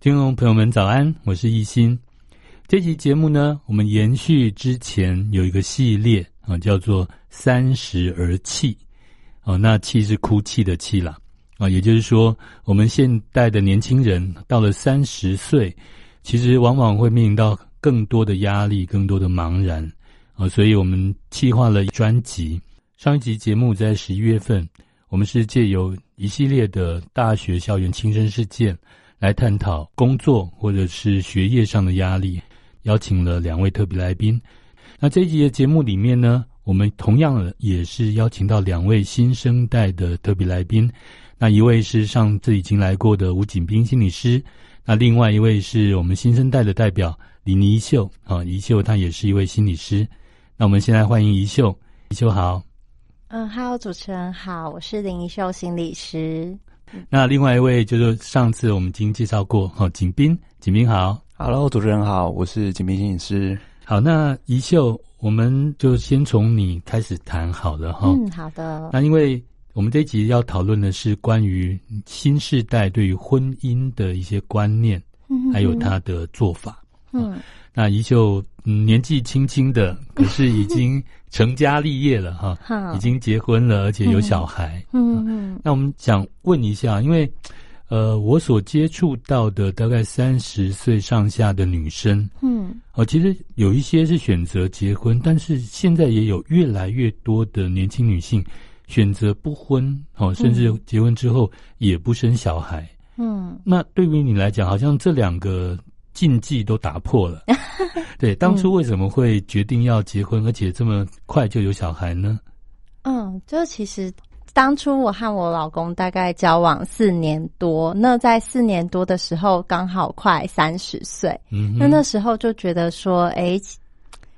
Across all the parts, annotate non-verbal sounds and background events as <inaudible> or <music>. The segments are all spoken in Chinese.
听众朋友们早安，我是亦欣。这期节目呢，我们延续之前有一个系列啊，叫做“三十而泣”。哦，那泣是哭泣的泣啦。啊，也就是说，我们现代的年轻人到了三十岁，其实往往会面临到更多的压力，更多的茫然。啊，所以我们企划了专辑。上一集节目在十一月份，我们是借由一系列的大学校园亲身事件。来探讨工作或者是学业上的压力，邀请了两位特别来宾。那这一集的节目里面呢，我们同样也是邀请到两位新生代的特别来宾。那一位是上次已经来过的吴景斌心理师，那另外一位是我们新生代的代表李妮秀啊，宜秀她也是一位心理师。那我们先来欢迎宜秀，宜秀好。嗯，Hello，主持人好，我是林宜秀心理师。那另外一位就是上次我们已经介绍过哈，景彬，景彬好，Hello，主持人好，我是景斌摄影师。好，那宜秀，我们就先从你开始谈好了哈。嗯，好的。那因为我们这一集要讨论的是关于新世代对于婚姻的一些观念，嗯，还有他的做法。嗯。那宜秀、嗯、年纪轻轻的，<laughs> 可是已经成家立业了 <laughs> 哈，已经结婚了，而且有小孩。嗯嗯。那我们想问一下，因为呃，我所接触到的大概三十岁上下的女生，嗯，哦，其实有一些是选择结婚，但是现在也有越来越多的年轻女性选择不婚，哦，甚至结婚之后也不生小孩。嗯。那对于你来讲，好像这两个。禁忌都打破了，<laughs> 对，当初为什么会决定要结婚，嗯、而且这么快就有小孩呢？嗯，就是其实当初我和我老公大概交往四年多，那在四年多的时候刚好快三十岁，嗯，那那时候就觉得说，哎、欸，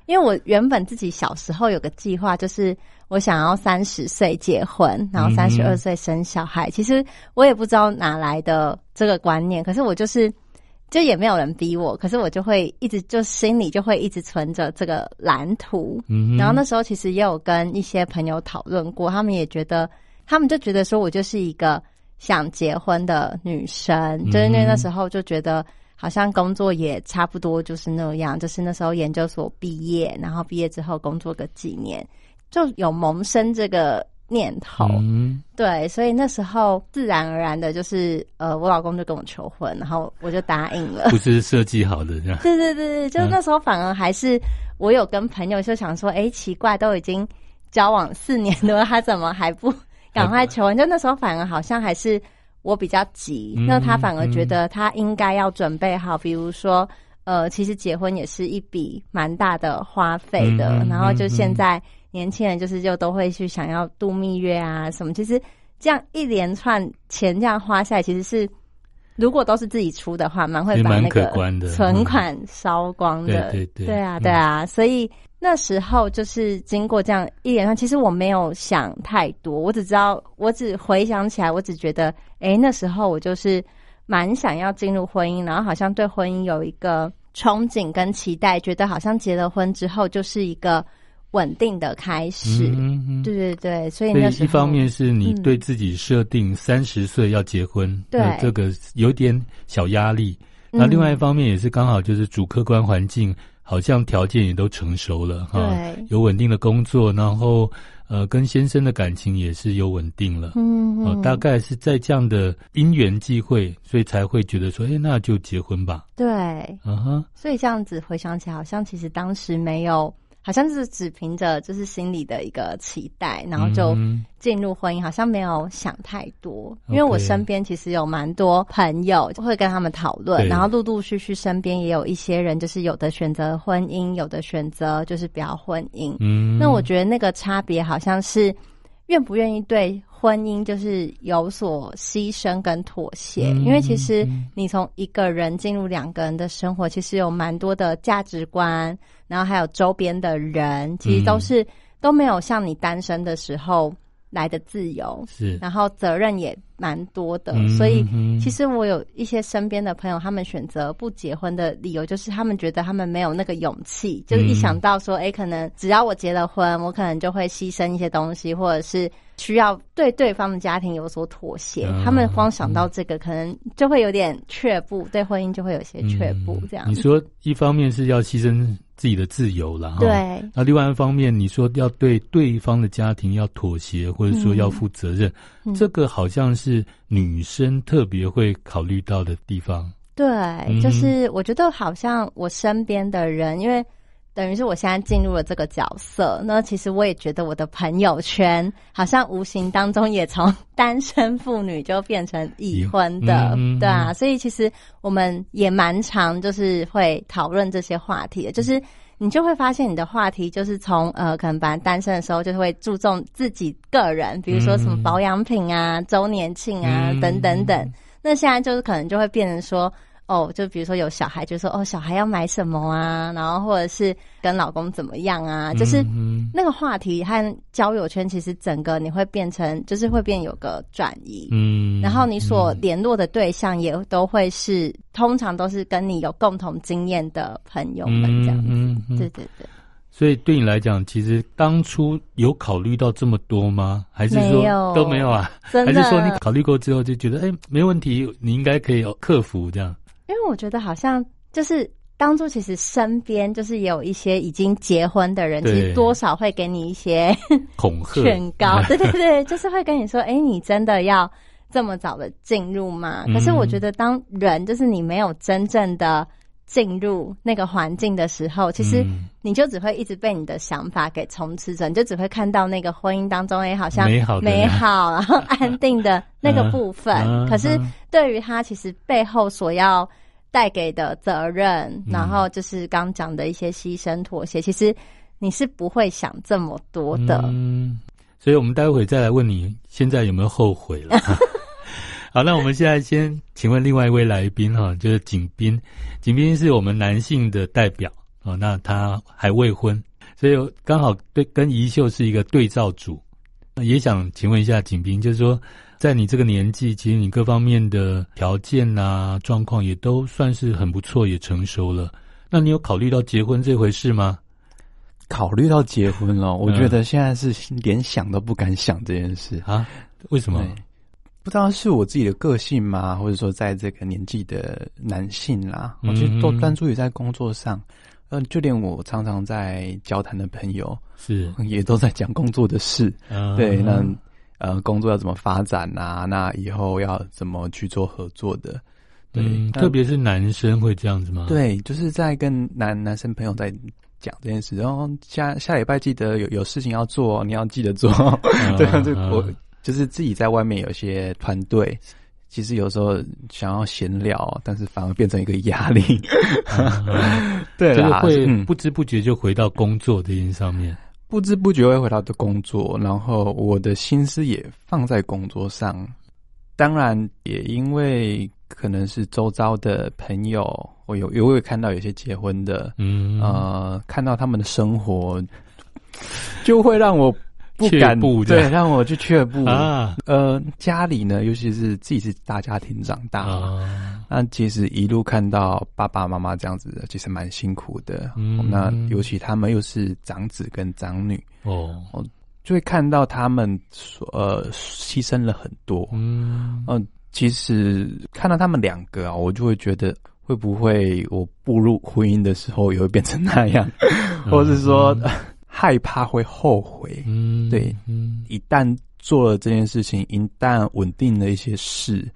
因为我原本自己小时候有个计划，就是我想要三十岁结婚，然后三十二岁生小孩。嗯、其实我也不知道哪来的这个观念，可是我就是。就也没有人逼我，可是我就会一直就心里就会一直存着这个蓝图。嗯，然后那时候其实也有跟一些朋友讨论过，他们也觉得，他们就觉得说我就是一个想结婚的女生，嗯、就是因为那时候就觉得好像工作也差不多就是那样，就是那时候研究所毕业，然后毕业之后工作个几年，就有萌生这个。念头，嗯、对，所以那时候自然而然的，就是呃，我老公就跟我求婚，然后我就答应了。不是设计好的这样。对 <laughs> 对对对，就那时候反而还是我有跟朋友就想说，哎、欸，奇怪，都已经交往四年多，他怎么还不赶快求婚？就那时候反而好像还是我比较急，嗯、那他反而觉得他应该要准备好，比如说呃，其实结婚也是一笔蛮大的花费的，嗯、然后就现在。年轻人就是就都会去想要度蜜月啊什么，其实这样一连串钱这样花下来，其实是如果都是自己出的话，蛮会把那个存款烧光的。对对对，对啊对啊，所以那时候就是经过这样一连串，其实我没有想太多，我只知道，我只回想起来，我只觉得，哎，那时候我就是蛮想要进入婚姻，然后好像对婚姻有一个憧憬跟期待，觉得好像结了婚之后就是一个。稳定的开始，嗯嗯、对对对，所以那一方面是你对自己设定三十岁要结婚，嗯、对这个有点小压力。嗯、那另外一方面也是刚好就是主客观环境好像条件也都成熟了哈，对。有稳定的工作，然后呃跟先生的感情也是有稳定了，嗯，大概是在这样的因缘际会，所以才会觉得说，哎，那就结婚吧。对，嗯哼，所以这样子回想起来，好像其实当时没有。好像是只凭着就是心里的一个期待，然后就进入婚姻，好像没有想太多。因为我身边其实有蛮多朋友，就会跟他们讨论，然后陆陆续续身边也有一些人，就是有的选择婚姻，有的选择就是不要婚姻。嗯，那我觉得那个差别好像是愿不愿意对。婚姻就是有所牺牲跟妥协，嗯、因为其实你从一个人进入两个人的生活，其实有蛮多的价值观，然后还有周边的人，其实都是、嗯、都没有像你单身的时候来的自由，是，然后责任也蛮多的。嗯、所以其实我有一些身边的朋友，他们选择不结婚的理由，就是他们觉得他们没有那个勇气，就是一想到说，哎、欸，可能只要我结了婚，我可能就会牺牲一些东西，或者是。需要对对方的家庭有所妥协，嗯、他们光想到这个，可能就会有点却步，嗯、对婚姻就会有些却步。这样、嗯，你说一方面是要牺牲自己的自由了，对，那另外一方面，你说要对对方的家庭要妥协，或者说要负责任，嗯、这个好像是女生特别会考虑到的地方。对，就是我觉得好像我身边的人，因为。等于是我现在进入了这个角色，那其实我也觉得我的朋友圈好像无形当中也从单身妇女就变成已婚的，嗯、对啊，所以其实我们也蛮常就是会讨论这些话题的，就是你就会发现你的话题就是从呃可能本来单身的时候就会注重自己个人，比如说什么保养品啊、周年庆啊、嗯、等等。等，那现在就是可能就会变成说。哦，就比如说有小孩，就说哦，小孩要买什么啊？然后或者是跟老公怎么样啊？就是那个话题和交友圈，其实整个你会变成，就是会变有个转移。嗯，然后你所联络的对象也都会是，通常都是跟你有共同经验的朋友们这样子。嗯，对对对。所以对你来讲，其实当初有考虑到这么多吗？还是说都没有啊？还是说你考虑过之后就觉得，哎，没问题，你应该可以克服这样？因为我觉得好像就是当初其实身边就是有一些已经结婚的人，其实多少会给你一些 <laughs> 恐吓。劝告，<laughs> 对对对，就是会跟你说，哎，你真的要这么早的进入吗？可是我觉得当人就是你没有真正的进入那个环境的时候，其实你就只会一直被你的想法给充斥着，你就只会看到那个婚姻当中，哎，好像美好，美好，然后安定的 <laughs> 那个部分。可是对于他，其实背后所要带给的责任，嗯、然后就是刚讲的一些牺牲妥协，其实你是不会想这么多的。嗯，所以我们待会再来问你，现在有没有后悔了？<laughs> 好，那我们现在先请问另外一位来宾哈，就是景斌。景斌是我们男性的代表啊，那他还未婚，所以刚好对跟宜秀是一个对照组。也想请问一下景斌，就是说。在你这个年纪，其实你各方面的条件啊、状况也都算是很不错，也成熟了。那你有考虑到结婚这回事吗？考虑到结婚了，我觉得现在是连想都不敢想这件事啊？为什么？不知道是我自己的个性吗？或者说，在这个年纪的男性啦，我觉得都专注于在工作上。嗯，就连我常常在交谈的朋友，是也都在讲工作的事。嗯、对，那。呃，工作要怎么发展啊？那以后要怎么去做合作的？对，嗯、特别是男生会这样子吗？对，就是在跟男男生朋友在讲这件事。然后下下礼拜记得有有事情要做，你要记得做。嗯、<laughs> 对，就我就是自己在外面有一些团队，其实有时候想要闲聊，但是反而变成一个压力。嗯、<laughs> 对啦，就是会不知不觉就回到工作这件上面。不知不觉会回到的工作，然后我的心思也放在工作上。当然，也因为可能是周遭的朋友，我有也会看到有些结婚的，嗯，呃，看到他们的生活，就会让我。不敢，对，让我去却步啊。呃，家里呢，尤其是自己是大家庭长大嘛，啊、那其实一路看到爸爸妈妈这样子的，其实蛮辛苦的。嗯，那尤其他们又是长子跟长女哦，就会看到他们呃牺牲了很多。嗯，嗯、呃，其实看到他们两个啊，我就会觉得会不会我步入婚姻的时候也会变成那样，<laughs> 嗯、或者是说。嗯害怕会后悔，嗯，对，嗯，一旦做了这件事情，一旦稳定了一些事，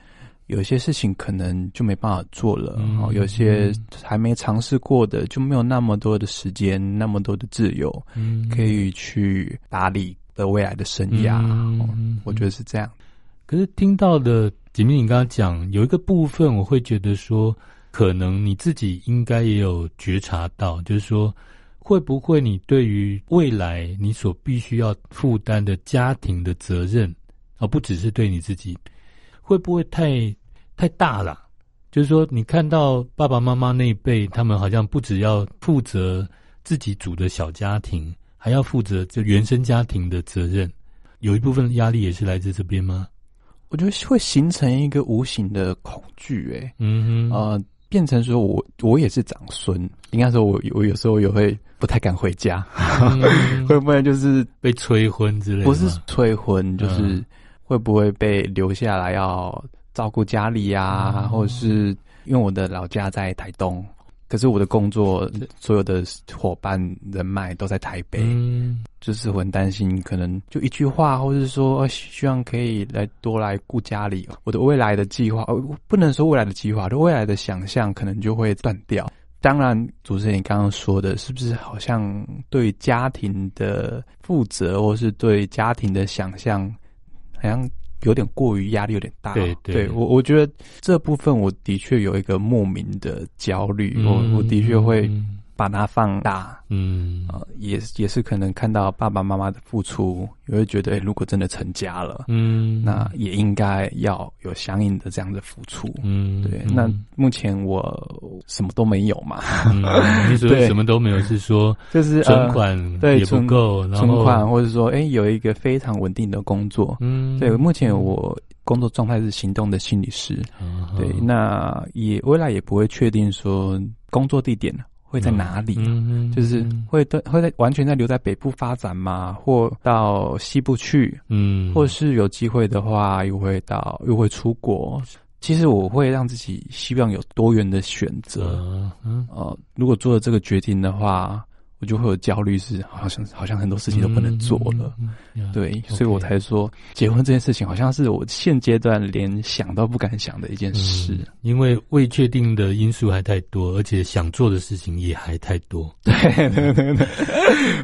有些事情可能就没办法做了，嗯，哦，有些还没尝试过的，就没有那么多的时间，那么多的自由，嗯，可以去打理的未来的生涯，嗯，哦，我觉得是这样。可是听到的景彬，你刚刚讲有一个部分，我会觉得说，可能你自己应该也有觉察到，就是说。会不会你对于未来你所必须要负担的家庭的责任，而不只是对你自己，会不会太太大了？就是说，你看到爸爸妈妈那一辈，他们好像不只要负责自己组的小家庭，还要负责这原生家庭的责任，有一部分压力也是来自这边吗？我觉得会形成一个无形的恐惧，哎，嗯哼，呃，变成说我我也是长孙，应该说我我有时候也会不太敢回家，嗯、<laughs> 会不会就是被催婚之类的？不是催婚，就是会不会被留下来要照顾家里呀、啊，嗯、或者是因为我的老家在台东。可是我的工作，所有的伙伴人脉都在台北，嗯、就是我很担心，可能就一句话，或者是说希望可以来多来顾家里。我的未来的计划，呃，不能说未来的计划，就未来的想象，可能就会断掉。当然，主持人你刚刚说的，是不是好像对家庭的负责，或是对家庭的想象，好像？有点过于压力，有点大。对对，对，我我觉得这部分我的确有一个莫名的焦虑，嗯、我我的确会。把它放大，嗯，呃，也也是可能看到爸爸妈妈的付出，也会觉得，欸，如果真的成家了，嗯，那也应该要有相应的这样的付出，嗯，对。嗯，那目前我什么都没有嘛，嗯，<laughs> 你说什么都没有，是说就是存款也不够，存款或者说，欸，有一个非常稳定的工作，嗯，对。目前我工作状态是行动的心理师，嗯。对，那也未来也不会确定说工作地点会在哪里？嗯，就是会对会在完全在留在北部发展吗？或到西部去？嗯，或是有机会的话，又会到又会出国。其实我会让自己希望有多元的选择。嗯，呃，如果做了这个决定的话。我就会有焦虑，是好像好像很多事情都不能做了，嗯嗯、对.所以我才说结婚这件事情好像是我现阶段连想都不敢想的一件事，嗯、因为未确定的因素还太多，而且想做的事情也还太多。<laughs> 对对对对，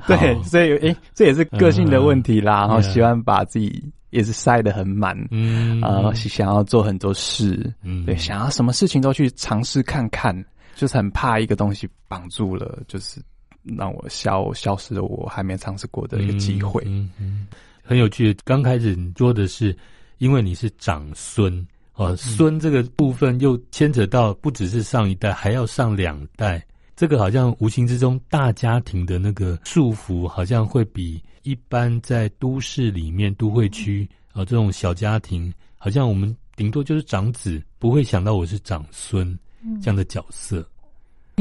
对，所以诶、欸，这也是个性的问题啦。嗯、然后喜欢把自己也是塞得很满，嗯啊，想要做很多事，嗯，对，想要什么事情都去尝试看看，就是很怕一个东西绑住了，就是。让我消消失了我还没尝试过的一个机会，嗯，嗯，嗯，很有趣。刚开始你说的是，因为你是长孙哦，孙这个部分又牵扯到不只是上一代，还要上两代。这个好像无形之中大家庭的那个束缚，好像会比一般在都市里面都会区啊这种小家庭，好像我们顶多就是长子，不会想到我是长孙这样的角色。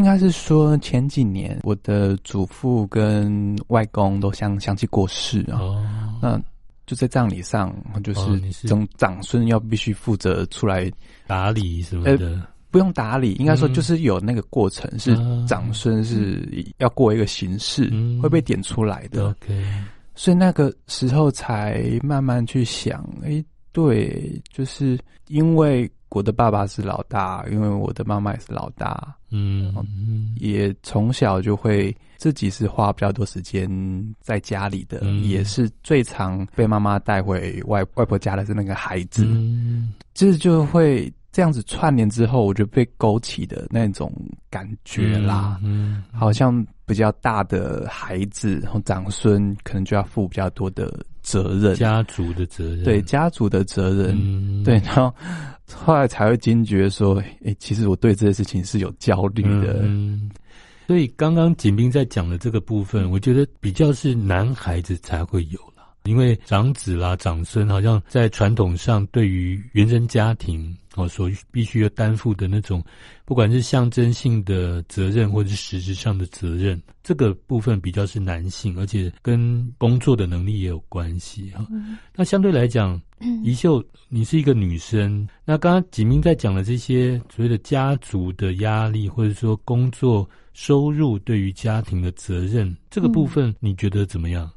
应该是说前几年，我的祖父跟外公都相相继过世啊。哦、那就在葬礼上，就是长长孙要必须负责出来打理什么的。呃、不用打理，应该说就是有那个过程，嗯、是长孙是要过一个形式，嗯、会被点出来的。OK，所以那个时候才慢慢去想，哎、欸，对，就是因为。我的爸爸是老大，因为我的妈妈也是老大，嗯，也从小就会自己是花比较多时间在家里的，嗯、也是最常被妈妈带回外外婆家的是那个孩子，嗯，就是就会这样子串联之后，我就被勾起的那种感觉啦，嗯，嗯好像比较大的孩子，然后长孙可能就要负比较多的责任，家族的责任，对家族的责任，嗯、对，然后。后来才会惊觉说，诶、欸，其实我对这些事情是有焦虑的。嗯，所以刚刚锦斌在讲的这个部分，我觉得比较是男孩子才会有啦，因为长子啦、长孙，好像在传统上对于原生家庭。哦，所必须要担负的那种，不管是象征性的责任，或者是实质上的责任，这个部分比较是男性，而且跟工作的能力也有关系哈。嗯、那相对来讲，宜秀，你是一个女生，那刚刚锦明在讲的这些所谓的家族的压力，或者说工作收入对于家庭的责任，这个部分你觉得怎么样？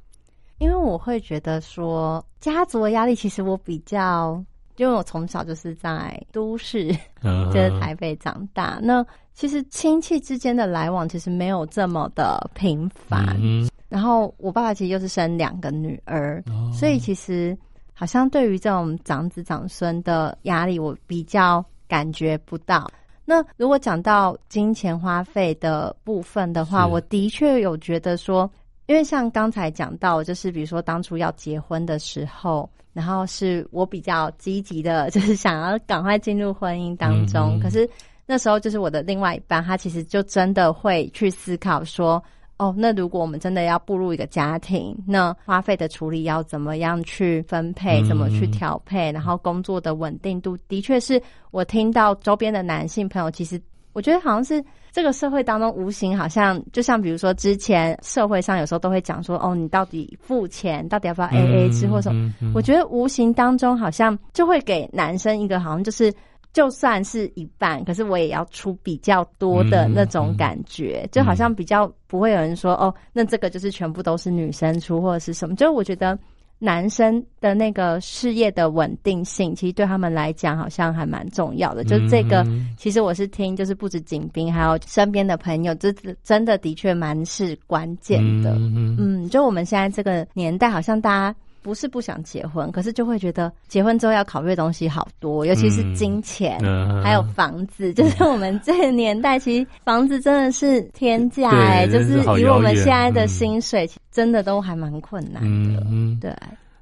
因为我会觉得说，家族的压力，其实我比较。因为我从小就是在都市，就是台北长大。Uh. 那其实亲戚之间的来往其实没有这么的频繁。Uh huh. 然后我爸爸其实又是生两个女儿，uh. 所以其实好像对于这种长子长孙的压力，我比较感觉不到。那如果讲到金钱花费的部分的话，我的确有觉得说，因为像刚才讲到，就是比如说当初要结婚的时候。然后是我比较积极的，就是想要赶快进入婚姻当中。可是那时候就是我的另外一半，他其实就真的会去思考说，哦，那如果我们真的要步入一个家庭，那花费的处理要怎么样去分配，怎么去调配，然后工作的稳定度，的确是我听到周边的男性朋友，其实我觉得好像是这个社会当中无形，好像就像比如说之前社会上有时候都会讲说，哦，你到底付钱，到底要不要 AA 制，或什么，我觉得无形当中好像就会给男生一个好像就是。就算是一半，可是我也要出比较多的那种感觉，就好像比较不会有人说哦，那这个就是全部都是女生出或者是什么。就是我觉得男生的那个事业的稳定性，其实对他们来讲好像还蛮重要的。就这个，其实我是听，就是不止景斌，还有身边的朋友，这真的的确蛮是关键的。嗯，嗯，就我们现在这个年代，好像大家。不是不想结婚，可是就会觉得结婚之后要考虑的东西好多，尤其是金钱，嗯、还有房子。嗯、<laughs> 就是我们这个年代，其实房子真的是天价哎、欸，就是以我们现在的薪水，真的都还蛮困难的。嗯，对。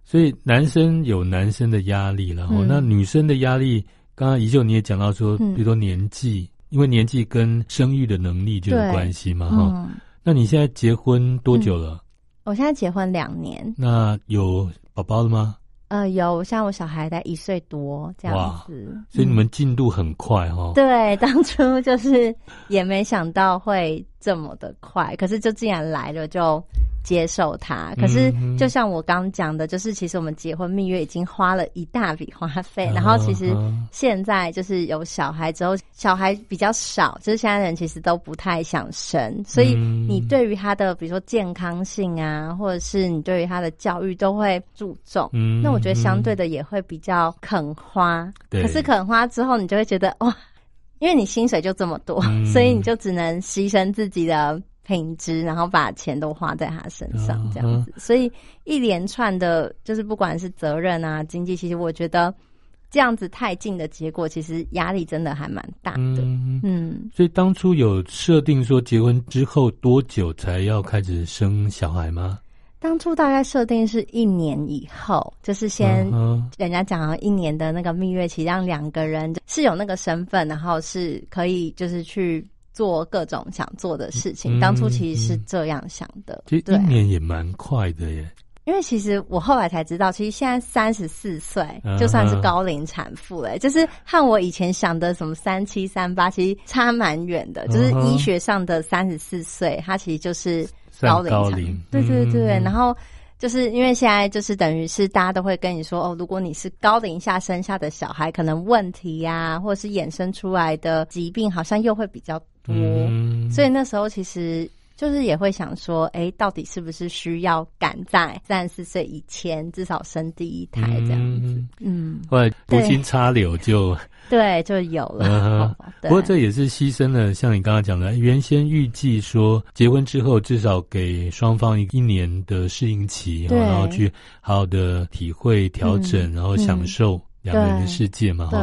所以男生有男生的压力，然后、嗯、那女生的压力，刚刚宜秀你也讲到说，比如说年纪，嗯、因为年纪跟生育的能力就有关系嘛，哈。嗯、那你现在结婚多久了？嗯我现在结婚两年，那有宝宝了吗？呃，有，像我小孩在一岁多这样子，所以你们进度很快哦。对，<laughs> 当初就是也没想到会这么的快，可是就既然来了就。接受他，可是就像我刚讲的，就是其实我们结婚蜜月已经花了一大笔花费，然后其实现在就是有小孩之后，小孩比较少，就是现在人其实都不太想生，所以你对于他的比如说健康性啊，或者是你对于他的教育都会注重，那我觉得相对的也会比较肯花，可是肯花之后，你就会觉得哇，因为你薪水就这么多，所以你就只能牺牲自己的。品质，然后把钱都花在他身上，这样子，嗯、所以一连串的，就是不管是责任啊、经济，其实我觉得这样子太近的结果，其实压力真的还蛮大的。嗯，嗯，所以当初有设定说结婚之后多久才要开始生小孩吗？当初大概设定是一年以后，就是先人家讲一年的那个蜜月期，让两个人是有那个身份，然后是可以就是去。做各种想做的事情，当初其实是这样想的。其实一年也蛮快的耶。因为其实我后来才知道，其实现在三十四岁就算是高龄产妇了，就是和我以前想的什么三七三八其实差蛮远的。就是医学上的三十四岁，它其实就是高龄产妇。对对对，然后就是因为现在就是等于是大家都会跟你说哦，如果你是高龄下生下的小孩，可能问题呀，或者是衍生出来的疾病，好像又会比较。多，嗯、所以那时候其实就是也会想说，哎、欸，到底是不是需要赶在三十四岁以前至少生第一胎这样子？嗯，后来无心插柳就对，就有了。嗯、不过这也是牺牲了，像你刚刚讲的，原先预计说结婚之后至少给双方一年的适应期，然后去好好的体会、调整，嗯、然后享受两个人的世界嘛。对。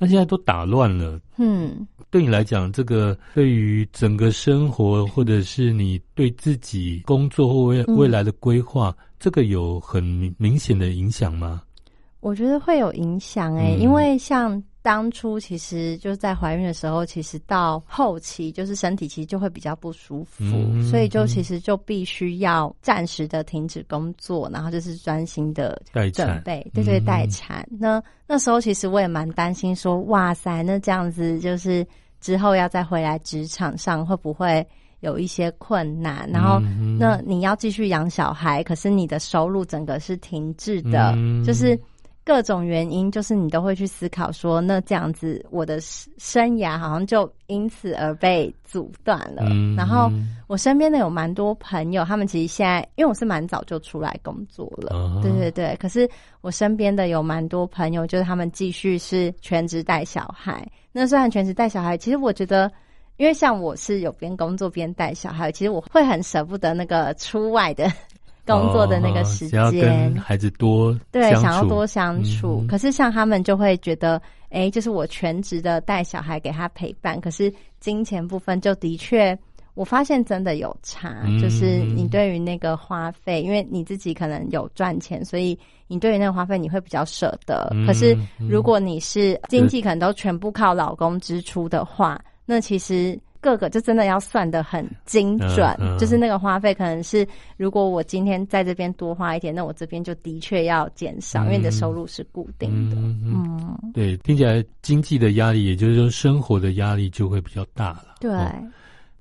那现在都打乱了。嗯。对你来讲，这个对于整个生活，或者是你对自己工作或未未来的规划，嗯、这个有很明显的影响吗？我觉得会有影响诶、欸，嗯、因为像。当初其实就是在怀孕的时候，其实到后期就是身体其实就会比较不舒服，嗯、所以就其实就必须要暂时的停止工作，然后就是专心的准备，对对，待产。嗯、那那时候其实我也蛮担心说，说哇塞，那这样子就是之后要再回来职场上会不会有一些困难？然后那你要继续养小孩，可是你的收入整个是停滞的，嗯、就是。各种原因，就是你都会去思考说，那这样子我的生涯好像就因此而被阻断了。嗯、然后我身边的有蛮多朋友，他们其实现在，因为我是蛮早就出来工作了，哦、对对对。可是我身边的有蛮多朋友，就是他们继续是全职带小孩。那虽然全职带小孩，其实我觉得，因为像我是有边工作边带小孩，其实我会很舍不得那个出外的。工作的那个时间，哦、跟孩子多对，想要多相处。嗯、可是像他们就会觉得，哎、欸，就是我全职的带小孩给他陪伴，可是金钱部分就的确，我发现真的有差。嗯、就是你对于那个花费，因为你自己可能有赚钱，所以你对于那个花费你会比较舍得。嗯、可是如果你是经济可能都全部靠老公支出的话，那其实各个就真的要算的很精准，嗯嗯、就是那个花费可能是，如果我今天在这边多花一点，那我这边就的确要减少，嗯、因为你的收入是固定的。嗯，嗯对，听起来经济的压力，也就是说生活的压力就会比较大了。对。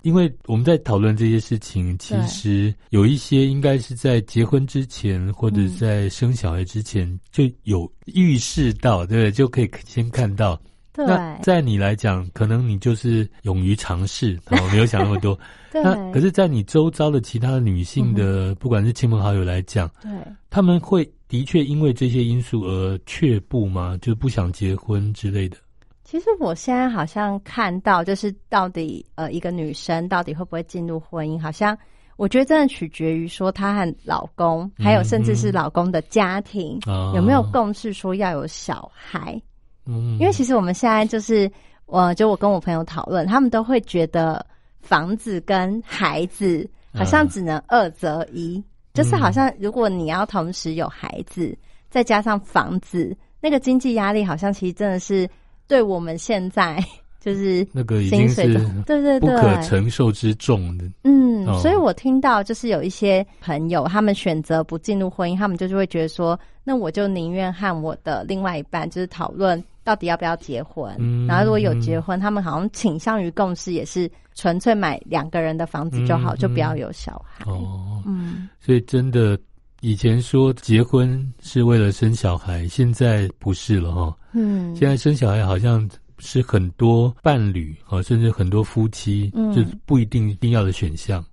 因为我们在讨论这些事情，其实有一些应该是在结婚之前或者在生小孩之前就有预示到，对不对？就可以先看到。对。那在你来讲，可能你就是勇于尝试，<laughs> 我没有想那么多。对。那可是，在你周遭的其他的女性的，不管是亲朋好友来讲，对，他们会的确因为这些因素而却步吗？就不想结婚之类的。其实我现在好像看到，就是到底呃，一个女生到底会不会进入婚姻，好像我觉得真的取决于说她和老公，还有甚至是老公的家庭、嗯、有没有共识说要有小孩。嗯，因为其实我们现在就是，我就我跟我朋友讨论，他们都会觉得房子跟孩子好像只能二择一，嗯、就是好像如果你要同时有孩子，再加上房子，那个经济压力好像其实真的是。对我们现在就是那个已经是对对对。不可承受之重的，嗯，所以我听到就是有一些朋友他们选择不进入婚姻，他们就是会觉得说，那我就宁愿和我的另外一半就是讨论到底要不要结婚，嗯，然后如果有结婚，他们好像倾向于共识，也是纯粹买两个人的房子就好，就不要有小孩。哦，嗯，所以真的。以前说结婚是为了生小孩，现在不是了哈。嗯，现在生小孩好像是很多伴侣啊，甚至很多夫妻，就不一定一定要的选项。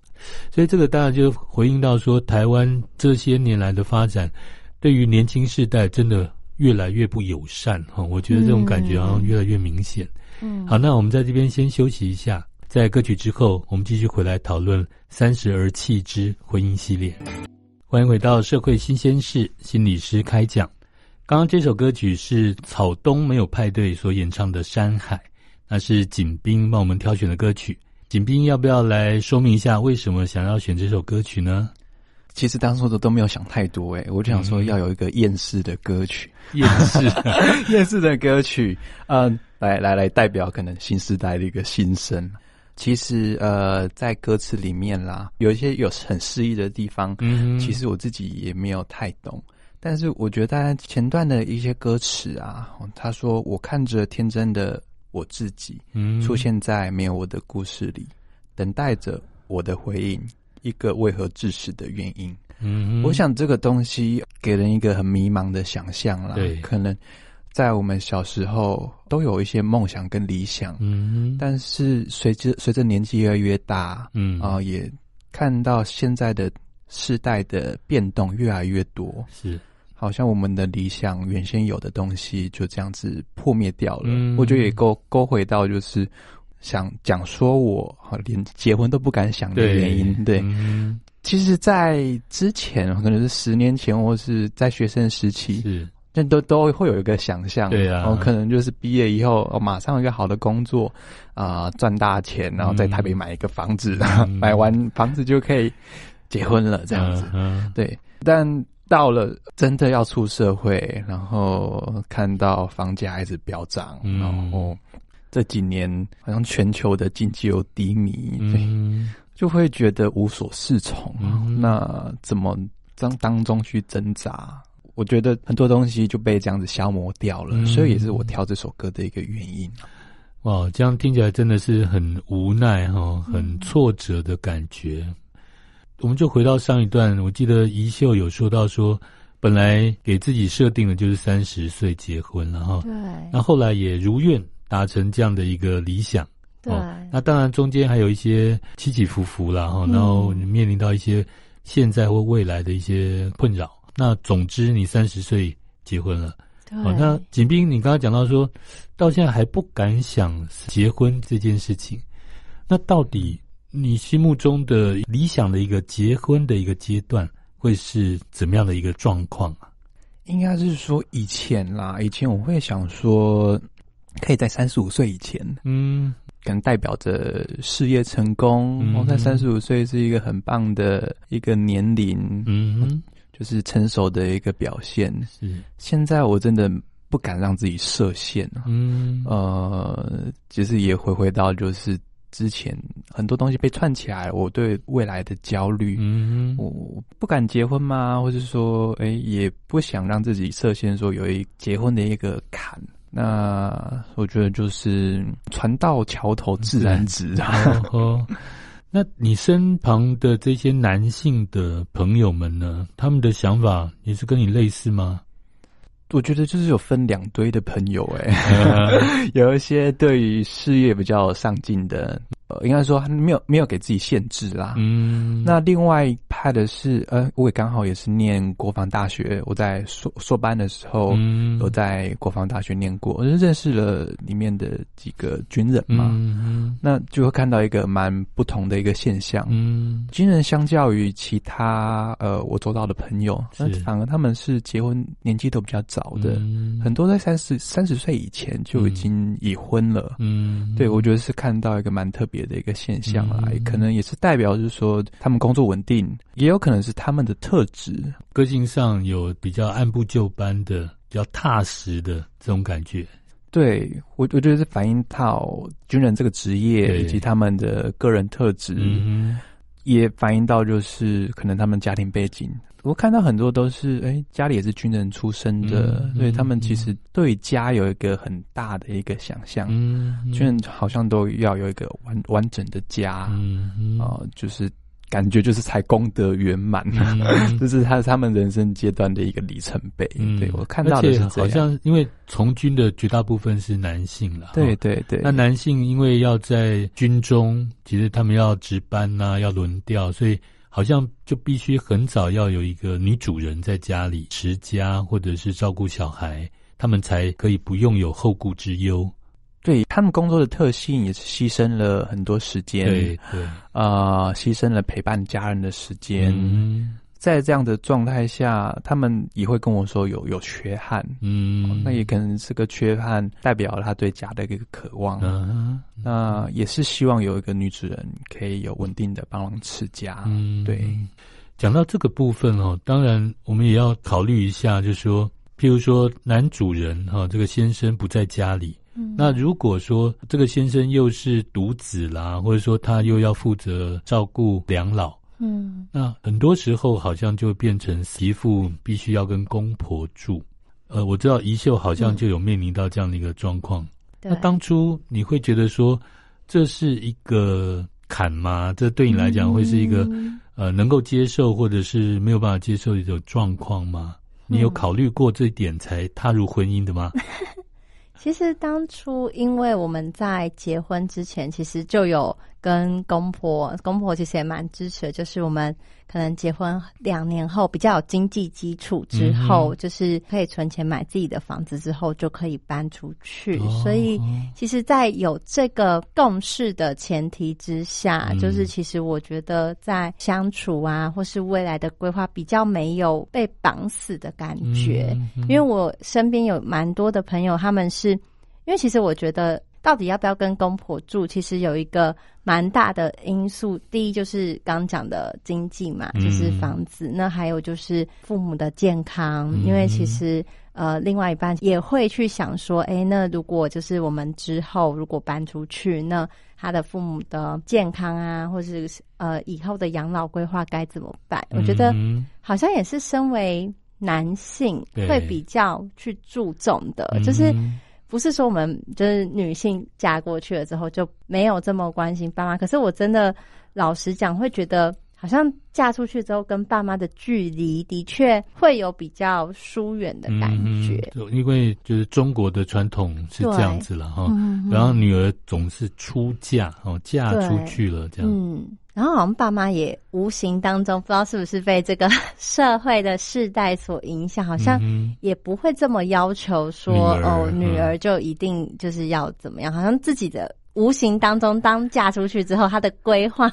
所以这个当然就回应到说，台湾这些年来的发展，对于年轻世代真的越来越不友善哈。我觉得这种感觉好像越来越明显。嗯，好，那我们在这边先休息一下，在歌曲之后，我们继续回来讨论《三十而弃之婚姻系列》。欢迎回到社会新鲜事，心理师开讲。刚刚这首歌曲是草东没有派对所演唱的《山海》，那是景斌帮我们挑选的歌曲。景斌要不要来说明一下为什么想要选这首歌曲呢？其实当初的都没有想太多，诶，我就想说要有一个厌世的歌曲，厌世。<laughs> 厌世的歌曲，嗯，来来来代表可能新时代的一个心声。其实，呃，在歌词里面啦，有一些有很诗意的地方，嗯，其实我自己也没有太懂。但是我觉得前段的一些歌词啊，他说：“我看着天真的我自己，嗯，出现在没有我的故事里，等待着我的回应，一个为何致死的原因。”嗯，我想这个东西给人一个很迷茫的想象啦，对，可能。在我们小时候都有一些梦想跟理想，嗯，但是随着随着年纪越来越大，嗯啊，也看到现在的世代的变动越来越多，是，好像我们的理想原先有的东西就这样子破灭掉了。嗯，我觉得也勾勾回到就是想讲说我连结婚都不敢想的原因，对，其实，在之前可能是十年前或是在学生时期是。那都都会有一个想象，对啊，我可能就是毕业以后，我马上有一个好的工作，啊、呃，赚大钱，然后在台北买一个房子，嗯、<laughs> 买完房子就可以结婚了，这样子，嗯、对。但到了真的要出社会，然后看到房价一直飙涨，嗯、然后这几年好像全球的经济又低迷，对，嗯、就会觉得无所适从。嗯、那怎么当当中去挣扎？我觉得很多东西就被这样子消磨掉了，嗯、所以也是我挑这首歌的一个原因。哇，这样听起来真的是很无奈哈，很挫折的感觉。嗯、我们就回到上一段，我记得宜秀有说到说，本来给自己设定的就是三十岁结婚了哈，对，那后来也如愿达成这样的一个理想。对，那当然中间还有一些起起伏伏了哈，然后你面临到一些现在或未来的一些困扰。那总之，你三十岁结婚了，对。哦，那景斌，你刚刚讲到说，到现在还不敢想结婚这件事情，那到底你心目中的理想的一个结婚的一个阶段，会是怎么样的一个状况啊？应该是说以前啦，以前我会想说，可以在三十五岁以前，嗯，可能代表着事业成功，我、嗯、在三十五岁是一个很棒的一个年龄，嗯。就是成熟的一个表现。是，现在我真的不敢让自己设限。嗯，呃，其实也回回到就是之前很多东西被串起来，我对未来的焦虑，嗯，我不敢结婚吗？或者说，哎，也不想让自己设限，说有一结婚的一个坎。那我觉得就是船到桥头自然直啊。哦，<laughs> 那你身旁的这些男性的朋友们呢？他们的想法也是跟你类似吗？我觉得就是有分两堆的朋友，哎，<laughs> <laughs> 有一些对于事业比较上进的。应该说没有没有给自己限制啦。嗯，那另外一派的是，呃，我也刚好也是念国防大学，我在硕硕班的时候，嗯，有在国防大学念过，我就认识了里面的几个军人嘛。嗯，那就会看到一个蛮不同的一个现象。嗯，军人相较于其他呃我周到的朋友，那反而他们是结婚年纪都比较早的，嗯，很多在三十三十岁以前就已经已婚了。嗯，对，我觉得是看到一个蛮特别的。的一个现象啦，嗯、可能也是代表，就是说他们工作稳定，也有可能是他们的特质，个性上有比较按部就班的、比较踏实的这种感觉。对我，我觉得是反映到军人这个职业以及他们的个人特质，嗯、也反映到就是可能他们家庭背景。我看到很多都是，哎，家里也是军人出身的，嗯嗯、所以他们其实对家有一个很大的一个想象。嗯，嗯、军人好像都要有一个完完整的家，嗯，嗯啊，就是感觉就是才功德圆满，嗯、<laughs> 这是他他们人生阶段的一个里程碑。嗯、对我看到的是这样，好像因为从军的绝大部分是男性了，对对对。那男性因为要在军中，其实他们要值班呐、啊，要轮调，所以。好像就必须很早要有一个女主人在家里持家，或者是照顾小孩，他们才可以不用有后顾之忧。对，他们工作的特性也是牺牲了很多时间，对对，啊、呃，牺牲了陪伴家人的时间。嗯。在这样的状态下，他们也会跟我说有有缺憾，嗯，那也可能是个缺憾，代表了他对家的一个渴望，嗯，那也是希望有一个女主人可以有稳定的帮忙持家，嗯，对。讲到这个部分哦，当然我们也要考虑一下，就是说，譬如说男主人哈，这个先生不在家里，嗯，那如果说这个先生又是独子啦，或者说他又要负责照顾两老。嗯，那很多时候好像就变成媳妇必须要跟公婆住。呃，我知道宜秀好像就有面临到这样的一个状况。嗯、那当初你会觉得说这是一个坎吗？这对你来讲会是一个、嗯、呃能够接受，或者是没有办法接受的一种状况吗？你有考虑过这一点才踏入婚姻的吗？<laughs> 其实当初因为我们在结婚之前，其实就有。跟公婆，公婆其实也蛮支持的，就是我们可能结婚两年后比较有经济基础之后，嗯、就是可以存钱买自己的房子之后，就可以搬出去。哦、所以，其实，在有这个共识的前提之下，嗯、就是其实我觉得在相处啊，或是未来的规划，比较没有被绑死的感觉。因为我身边有蛮多的朋友，他们是因为其实我觉得。到底要不要跟公婆住？其实有一个蛮大的因素。第一就是刚讲的经济嘛，就是房子。嗯、那还有就是父母的健康，嗯、因为其实呃，另外一半也会去想说，哎、欸，那如果就是我们之后如果搬出去，那他的父母的健康啊，或是呃以后的养老规划该怎么办？嗯、我觉得好像也是身为男性会比较去注重的，对就是。不是说我们就是女性嫁过去了之后就没有这么关心爸妈，可是我真的老实讲，会觉得好像嫁出去之后跟爸妈的距离的确会有比较疏远的感觉。嗯，因为就是中国的传统是这样子了哈，然后女儿总是出嫁哦，嫁出去了这样。嗯。然后好像爸妈也无形当中不知道是不是被这个社会的世代所影响，好像也不会这么要求说哦，女儿就一定就是要怎么样，嗯、好像自己的无形当中当嫁出去之后，她的规划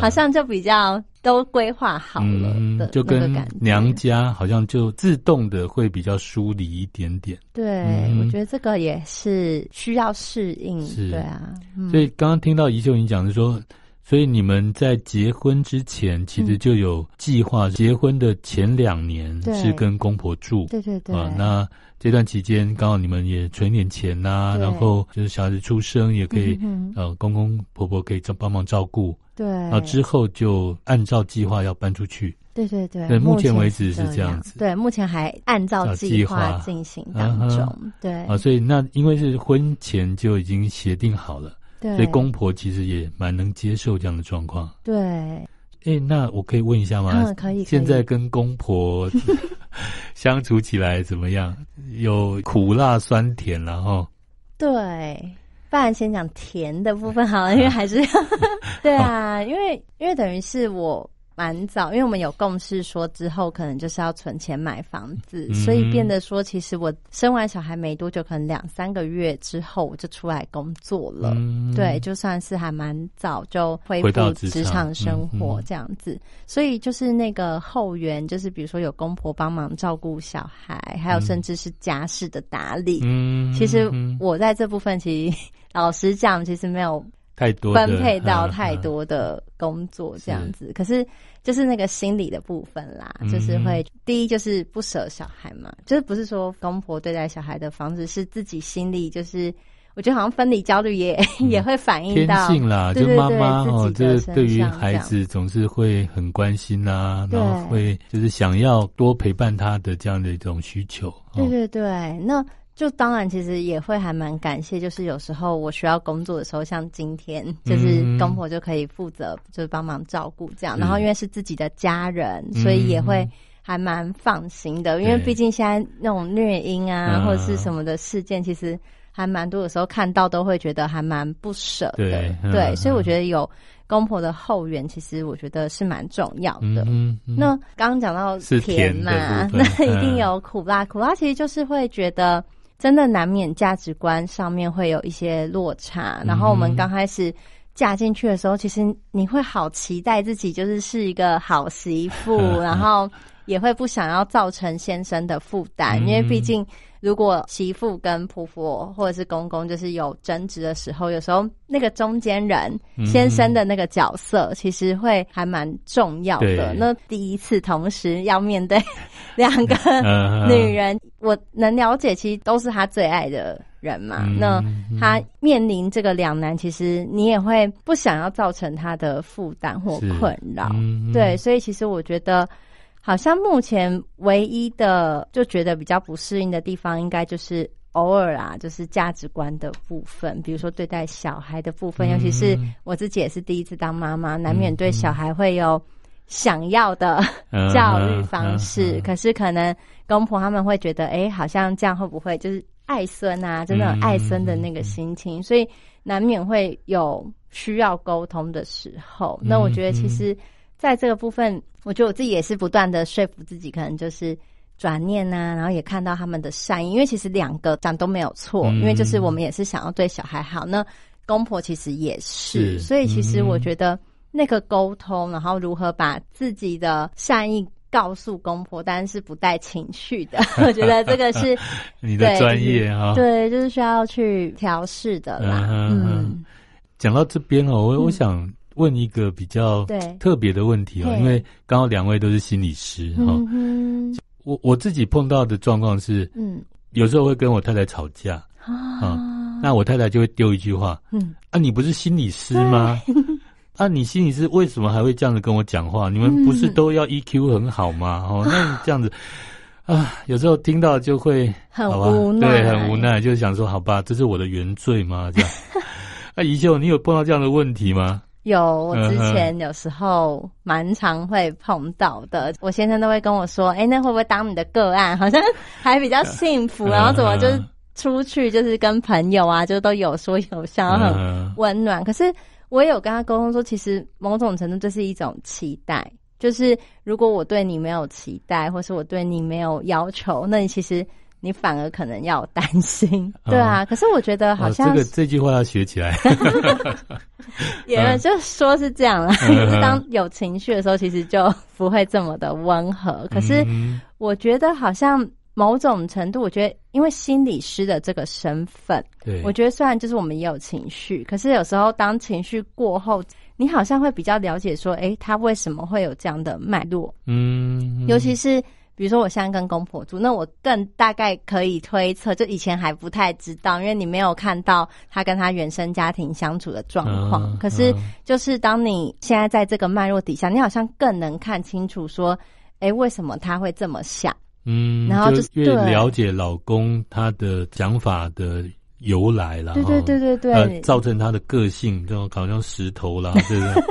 好像就比较都规划好了的，就跟娘家好像就自动的会比较疏离一点点。对，嗯、我觉得这个也是需要适应。是对啊，嗯、所以刚刚听到宜秀你讲的说。所以你们在结婚之前，其实就有计划。结婚的前两年是跟公婆住，对对对。啊，那这段期间刚好你们也存点钱呐、啊，然后就是小孩子出生也可以，嗯、呃，公公婆婆可以帮帮忙照顾。对。然后之后就按照计划要搬出去。对对对。对，目前为止是这样子。对，目前还按照计划进行当中。啊、对。啊，所以那因为是婚前就已经协定好了。对，所以公婆其实也蛮能接受这样的状况。对，哎，那我可以问一下吗？嗯，可以。现在跟公婆相处起来怎么样？有苦辣酸甜，然后对，不然先讲甜的部分好了，因为还是要 <laughs> 对啊，因为因为等于是我。蛮早，因为我们有共识说之后可能就是要存钱买房子，嗯、所以变得说，其实我生完小孩没多久，可能两三个月之后我就出来工作了。嗯、对，就算是还蛮早就恢复职场生活这样子。所以就是那个后援，就是比如说有公婆帮忙照顾小孩，还有甚至是家事的打理。嗯，其实我在这部分，其实 <laughs> 老实讲，其实没有。太多分配到太多的工作这样子，可是就是那个心理的部分啦，就是会第一就是不舍小孩嘛，就是不是说公婆对待小孩的方式，是自己心里就是我觉得好像分离焦虑也也会反映到天性啦，就妈妈哦，就是对于孩子总是会很关心呐，然后会就是想要多陪伴他的这样的一种需求。对对对，那。就当然，其实也会还蛮感谢，就是有时候我需要工作的时候，像今天，就是公婆就可以负责，就是帮忙照顾这样。嗯、然后因为是自己的家人，嗯、所以也会还蛮放心的。嗯、因为毕竟现在那种虐婴啊，或者是什么的事件，其实还蛮多。的时候看到都会觉得还蛮不舍的。对，对，所以我觉得有公婆的后援，其实我觉得是蛮重要的。那刚刚讲到甜嘛，<laughs> 那一定有苦辣。苦辣其实就是会觉得。真的难免价值观上面会有一些落差，然后我们刚开始嫁进去的时候，其实你会好期待自己就是是一个好媳妇，<laughs> 然后也会不想要造成先生的负担，因为毕竟。如果媳妇跟婆婆或者是公公就是有争执的时候，有时候那个中间人先生的那个角色，其实会还蛮重要的。嗯、那第一次同时要面对 <laughs> 两个女人，我能了解，其实都是他最爱的人嘛。嗯、那他面临这个两难，其实你也会不想要造成他的负担或困扰。嗯、对，所以其实我觉得。好像目前唯一的就觉得比较不适应的地方，应该就是偶尔啊，就是价值观的部分，比如说对待小孩的部分，尤其是我自己也是第一次当妈妈，难免对小孩会有想要的 <laughs> 教育方式。可是可能公婆他们会觉得，哎，好像这样会不会就是爱孙啊，真的爱孙的那个心情，所以难免会有需要沟通的时候。那我觉得其实。在这个部分，我觉得我自己也是不断的说服自己，可能就是转念呐、啊，然后也看到他们的善意，因为其实两个讲都没有错，嗯、因为就是我们也是想要对小孩好，那公婆其实也是，是所以其实我觉得那个沟通，然后如何把自己的善意告诉公婆，但是不带情绪的，<laughs> 我觉得这个是 <laughs> 你的专业哈，对，就是需要去调试的啦。嗯，讲、嗯、到这边哦，我我想。问一个比较特别的问题哦，因为刚好两位都是心理师哈。嗯、我我自己碰到的状况是，嗯，有时候会跟我太太吵架啊，啊，那我太太就会丢一句话，嗯，啊，你不是心理师吗？对啊，你心里是为什么还会这样子跟我讲话？你们不是都要 EQ 很好吗？哦、嗯，<laughs> 那你这样子啊，有时候听到就会很无奈，对，很无奈，就是想说，好吧，这是我的原罪吗？这样，<laughs> 啊，宜秀，你有碰到这样的问题吗？有，我之前有时候蛮常会碰到的，我先生都会跟我说：“哎，那会不会当你的个案？好像还比较幸福，<laughs> 然后怎么就是出去就是跟朋友啊，就都有说有笑，很温暖。”可是我也有跟他沟通说，其实某种程度这是一种期待，就是如果我对你没有期待，或是我对你没有要求，那你其实。你反而可能要担心，<laughs> 对啊。哦、可是我觉得好像、哦、这个这句话要学起来，<laughs> 也就说是这样了。可是当有情绪的时候，其实就不会这么的温和。可是我觉得好像某种程度，我觉得因为心理师的这个身份，对，我觉得虽然就是我们也有情绪，可是有时候当情绪过后，你好像会比较了解说，诶，他为什么会有这样的脉络？嗯，尤其是比如说我现在跟公婆住，那我更大概可以推测，就以前还不太知道，因为你没有看到他跟他原生家庭相处的状况。嗯、可是，就是当你现在在这个脉络底下，你好像更能看清楚说，诶，为什么他会这么想？嗯，然后就，就越了解老公他的讲法的。由来了，对对对对对，呃，造成他的个性，这种好像石头啦，<laughs> 对不对？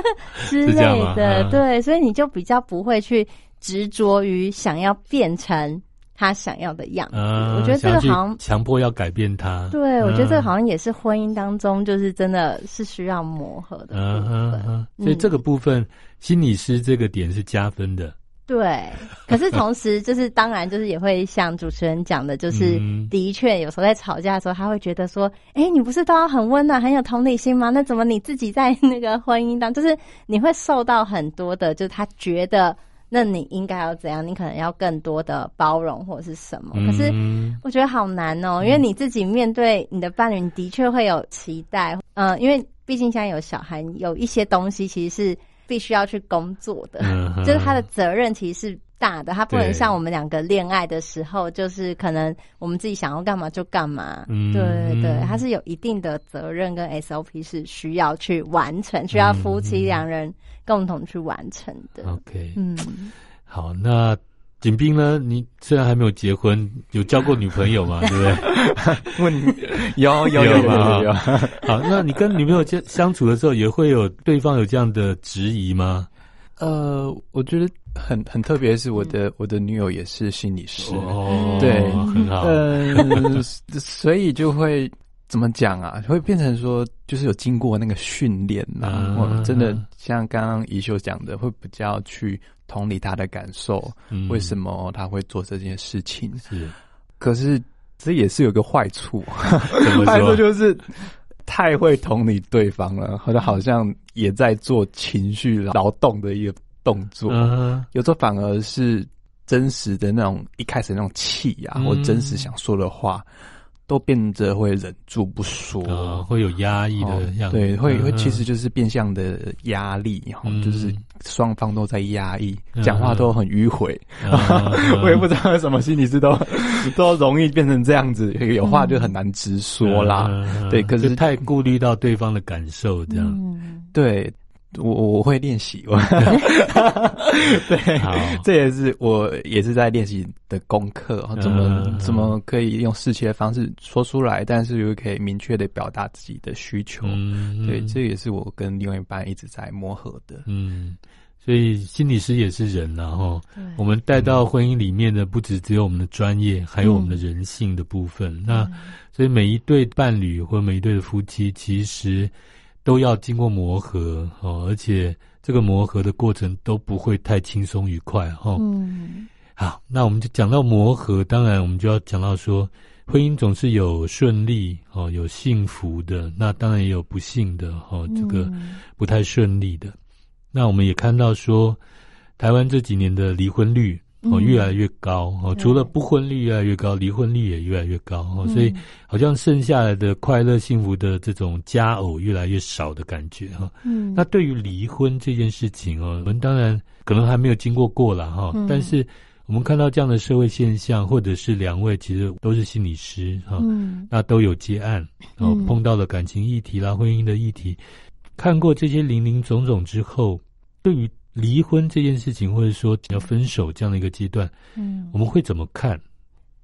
之类的，对，所以你就比较不会去执着于想要变成他想要的样子。我觉得这个好像强迫要改变他。对，我觉得这个好像也是婚姻当中，就是真的是需要磨合的部分。所以这个部分，心理师这个点是加分的。对，可是同时 <laughs> 就是当然就是也会像主持人讲的，就是的确有时候在吵架的时候，他会觉得说，哎，你不是都要很温暖、很有同理心吗？那怎么你自己在那个婚姻当中，就是你会受到很多的，就是他觉得那你应该要怎样？你可能要更多的包容或者是什么？可是我觉得好难哦，因为你自己面对你的伴侣，你的确会有期待，嗯，因为毕竟现在有小孩，有一些东西其实是。必须要去工作的，嗯、就是他的责任其实是大的，他不能像我们两个恋爱的时候，就是可能我们自己想要干嘛就干嘛。嗯、对对对，他是有一定的责任跟 SOP 是需要去完成，需要夫妻两人共同去完成的。嗯、OK，嗯，好，那。景斌呢？你虽然还没有结婚，有交过女朋友吗？<laughs> 对不对？问有有 <laughs> 有吗？有。<laughs> 好，那你跟女朋友相相处的时候，也会有对方有这样的质疑吗？呃，我觉得很很特别，是我的我的女友也是心理师，哦，对，很好。呃，所以就会怎么讲啊？会变成说，就是有经过那个训练啊，我真的像刚刚怡秀讲的，会比较去。同理他的感受，嗯、为什么他会做这件事情？是，可是这也是有个坏处，坏处就是太会同理对方了，或者好像也在做情绪劳动的一个动作，嗯、有时候反而是真实的那种一开始那种气呀、啊，嗯、或真实想说的话。都变得会忍住不说，呃、会有压抑的样子。哦、对，会会其实就是变相的压力，哈、嗯，就是双方都在压抑，讲、嗯、话都很迂回。<laughs> 嗯、我也不知道为什么心理师 <laughs> 都都容易变成这样子，有话就很难直说啦。嗯、对，可是太顾虑到对方的感受，这样、嗯、对。我我会练习，<laughs> 对，好这也是我也是在练习的功课，怎么怎么可以用适切的方式说出来，但是又可以明确的表达自己的需求，嗯、对，这也是我跟另外一半一直在磨合的，嗯，所以心理师也是人然后我们带到婚姻里面的不只只有我们的专业，还有我们的人性的部分，嗯、那所以每一对伴侣或每一对的夫妻，其实。都要经过磨合哦，而且这个磨合的过程都不会太轻松愉快哈。嗯，好，那我们就讲到磨合，当然我们就要讲到说，婚姻总是有顺利哦，有幸福的，那当然也有不幸的哦，这个不太顺利的。那我们也看到说，台湾这几年的离婚率。哦，越来越高哦，除了不婚率越来越高，离婚率也越来越高哦，所以好像剩下来的快乐幸福的这种佳偶越来越少的感觉哈。嗯，那对于离婚这件事情哦，我们当然可能还没有经过过了哈，但是我们看到这样的社会现象，或者是两位其实都是心理师哈，嗯，那都有接案哦，碰到了感情议题啦、婚姻的议题，看过这些林林总总之后，对于。离婚这件事情，或者说要分手这样的一个阶段，嗯，我们会怎么看？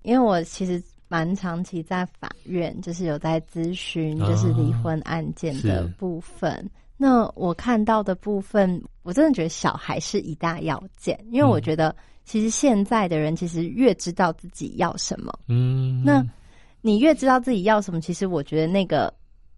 因为我其实蛮长期在法院，就是有在咨询，就是离婚案件的部分。啊、那我看到的部分，我真的觉得小孩是一大要件，因为我觉得其实现在的人其实越知道自己要什么，嗯，那你越知道自己要什么，其实我觉得那个。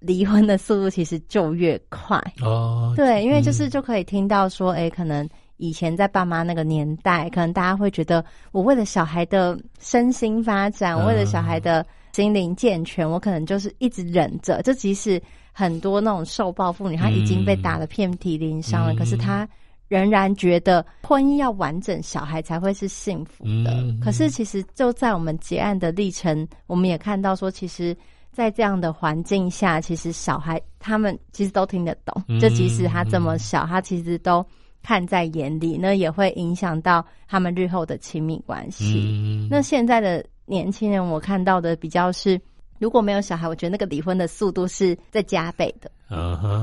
离婚的速度其实就越快哦，对，因为就是就可以听到说，哎、嗯，可能以前在爸妈那个年代，可能大家会觉得，我为了小孩的身心发展，我为了小孩的心灵健全，我可能就是一直忍着。就即使很多那种受暴妇女，她已经被打得遍体鳞伤了，嗯、可是她仍然觉得婚姻要完整，小孩才会是幸福的。嗯、可是其实就在我们结案的历程，我们也看到说，其实。在这样的环境下，其实小孩他们其实都听得懂，就即使他这么小，他其实都看在眼里，那也会影响到他们日后的亲密关系。那现在的年轻人，我看到的比较是，如果没有小孩，我觉得那个离婚的速度是在加倍的。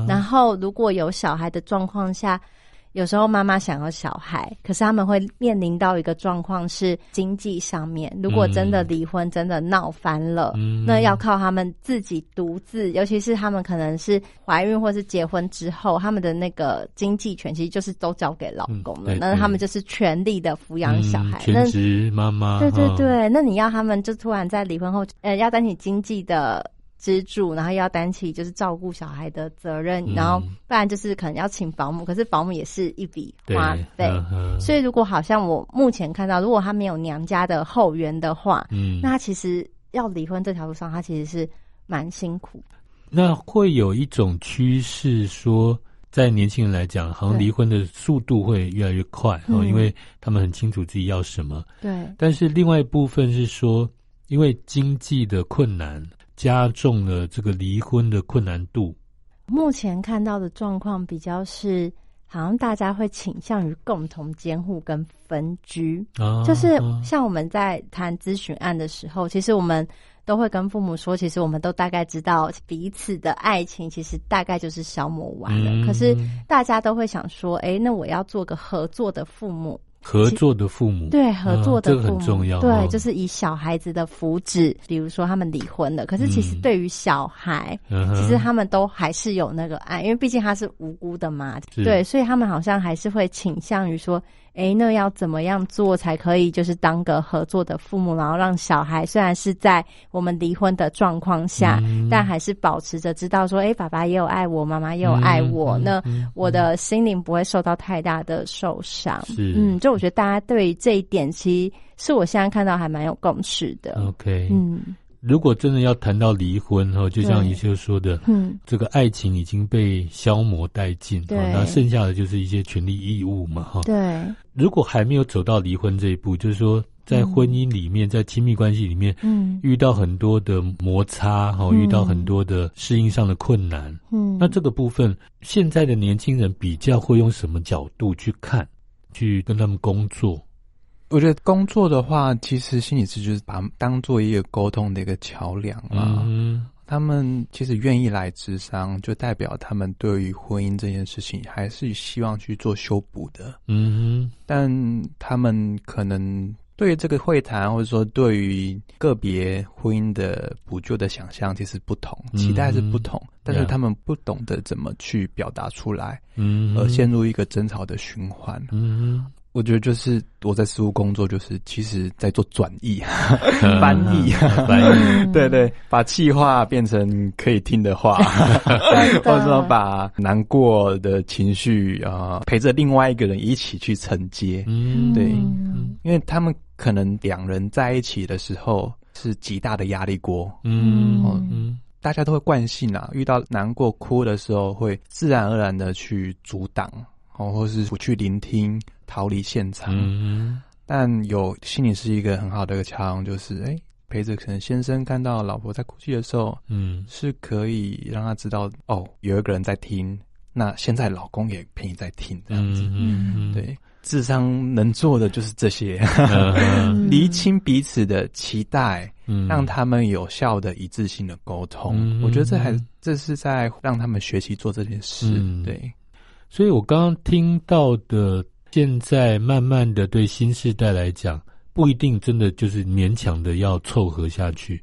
然后如果有小孩的状况下。有时候妈妈想要小孩，可是他们会面临到一个状况是经济上面，如果真的离婚，真的闹翻了，嗯、那要靠他们自己独自，尤其是他们可能是怀孕或是结婚之后，他们的那个经济权其实就是都交给老公了，嗯、那他们就是全力的抚养小孩，嗯、全职妈妈。对对对，那你要他们就突然在离婚后，呃，要担起经济的。支柱，然后要担起就是照顾小孩的责任，嗯、然后不然就是可能要请保姆，可是保姆也是一笔花费。嗯、所以如果好像我目前看到，如果他没有娘家的后援的话，嗯，那他其实要离婚这条路上，他其实是蛮辛苦。那会有一种趋势说，在年轻人来讲，好像离婚的速度会越来越快哦，对因为他们很清楚自己要什么。对。但是另外一部分是说，因为经济的困难。加重了这个离婚的困难度。目前看到的状况比较是，好像大家会倾向于共同监护跟分居。啊，就是像我们在谈咨询案的时候，其实我们都会跟父母说，其实我们都大概知道彼此的爱情，其实大概就是消磨完了。嗯，可是大家都会想说，哎，那我要做个合作的父母。合作的父母。对合作的父母、啊、这个很重要，对，就是以小孩子的福祉，比如说他们离婚了，可是其实对于小孩，嗯、其实他们都还是有那个爱，因为毕竟他是无辜的嘛，对，所以他们好像还是会倾向于说。哎，那要怎么样做才可以？就是当个合作的父母，然后让小孩虽然是在我们离婚的状况下，嗯、但还是保持着知道说，哎，爸爸也有爱我，妈妈也有爱我，嗯、那我的心灵不会受到太大的受伤。是嗯，就我觉得大家对于这一点，其实是我现在看到还蛮有共识的。OK，嗯。如果真的要谈到离婚哈，就像宜修说的，嗯，这个爱情已经被消磨殆尽，对，那剩下的就是一些权利义务嘛，哈，对。如果还没有走到离婚这一步，就是说在婚姻里面，在亲密关系里面，嗯，遇到很多的摩擦，哈，遇到很多的适应上的困难，嗯，那这个部分，现在的年轻人比较会用什么角度去看，去跟他们工作？我觉得工作的话，其实心理师就是把当做一个沟通的一个桥梁嘛。嗯，他们其实愿意来咨商，就代表他们对于婚姻这件事情还是希望去做修补的。嗯，但他们可能对于这个会谈，或者说对于个别婚姻的补救的想象，其实不同，期待是不同。嗯，但是他们不懂得怎么去表达出来，嗯，而陷入一个争吵的循环。嗯。我觉得就是我在事务工作，就是其实在做转译、<laughs> 翻译、翻译，对对，把气话变成可以听的话，或者说把难过的情绪啊、呃，陪着另外一个人一起去承接。嗯，对，因为他们可能两人在一起的时候是极大的压力锅。嗯嗯，大家都会惯性啊，遇到难过哭的时候，会自然而然的去阻挡，哦，或是不去聆听。逃离现场，嗯、但有心理是一个很好的一个桥梁，就是哎、欸，陪着可能先生看到老婆在哭泣的时候，嗯，是可以让他知道哦，有一个人在听，那现在老公也陪你在听，这样子，嗯，嗯对，智商能做的就是这些，<laughs> 厘清彼此的期待，嗯、让他们有效的一致性的沟通，嗯、我觉得这还这是在让他们学习做这件事，嗯、对，所以我刚刚听到的。现在慢慢的，对新世代来讲，不一定真的就是勉强的要凑合下去。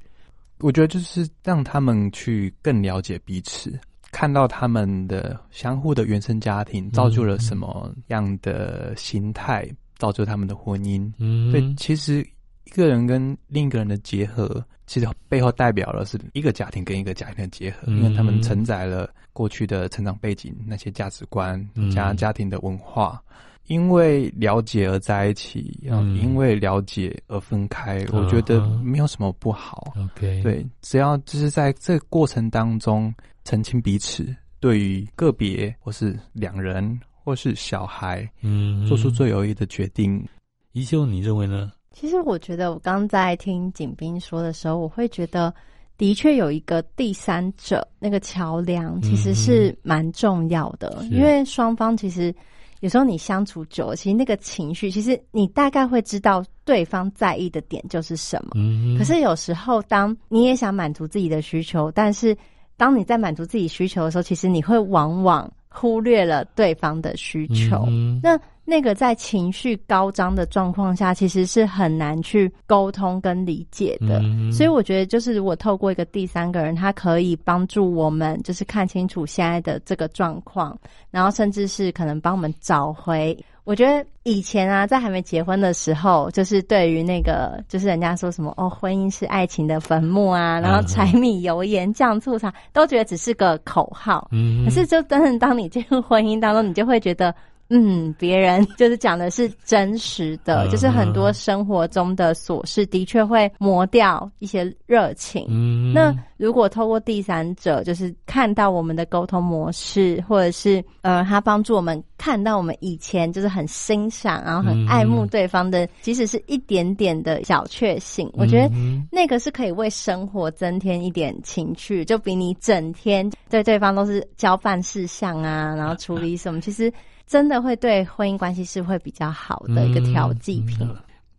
我觉得就是让他们去更了解彼此，看到他们的相互的原生家庭造就了什么样的心态，造就他们的婚姻。嗯，对，其实一个人跟另一个人的结合，其实背后代表的是一个家庭跟一个家庭的结合，因为他们承载了过去的成长背景、那些价值观加家庭的文化。因为了解而在一起，嗯，因为了解而分开，嗯、我觉得没有什么不好。OK，对，只要就是在这个过程当中澄清彼此，对于个别或是两人或是小孩，嗯，做出最有益的决定。宜修，你认为呢？其实我觉得，我刚在听景斌说的时候，我会觉得。的确有一个第三者，那个桥梁其实是蛮重要的，嗯、因为双方其实有时候你相处久了，其实那个情绪，其实你大概会知道对方在意的点就是什么。嗯，可是有时候当你也想满足自己的需求，但是当你在满足自己需求的时候，其实你会往往忽略了对方的需求。嗯、那那个在情绪高涨的状况下，其实是很难去沟通跟理解的。嗯、所以我觉得，就是如果透过一个第三个人，他可以帮助我们，就是看清楚现在的这个状况，然后甚至是可能帮我们找回。我觉得以前啊，在还没结婚的时候，就是对于那个，就是人家说什么哦，婚姻是爱情的坟墓啊，然后柴米油盐酱醋茶，都觉得只是个口号。嗯，可是就真正当你进入婚姻当中，你就会觉得。嗯，别人就是讲的是真实的，就是很多生活中的琐事的确会磨掉一些热情。嗯，那如果透过第三者，就是看到我们的沟通模式，或者是呃，他帮助我们看到我们以前就是很欣赏，然后很爱慕对方的，即使是一点点的小确幸，我觉得那个是可以为生活增添一点情趣，就比你整天对对方都是交办事项啊，然后处理什么，其实。真的会对婚姻关系是会比较好的一个调剂品。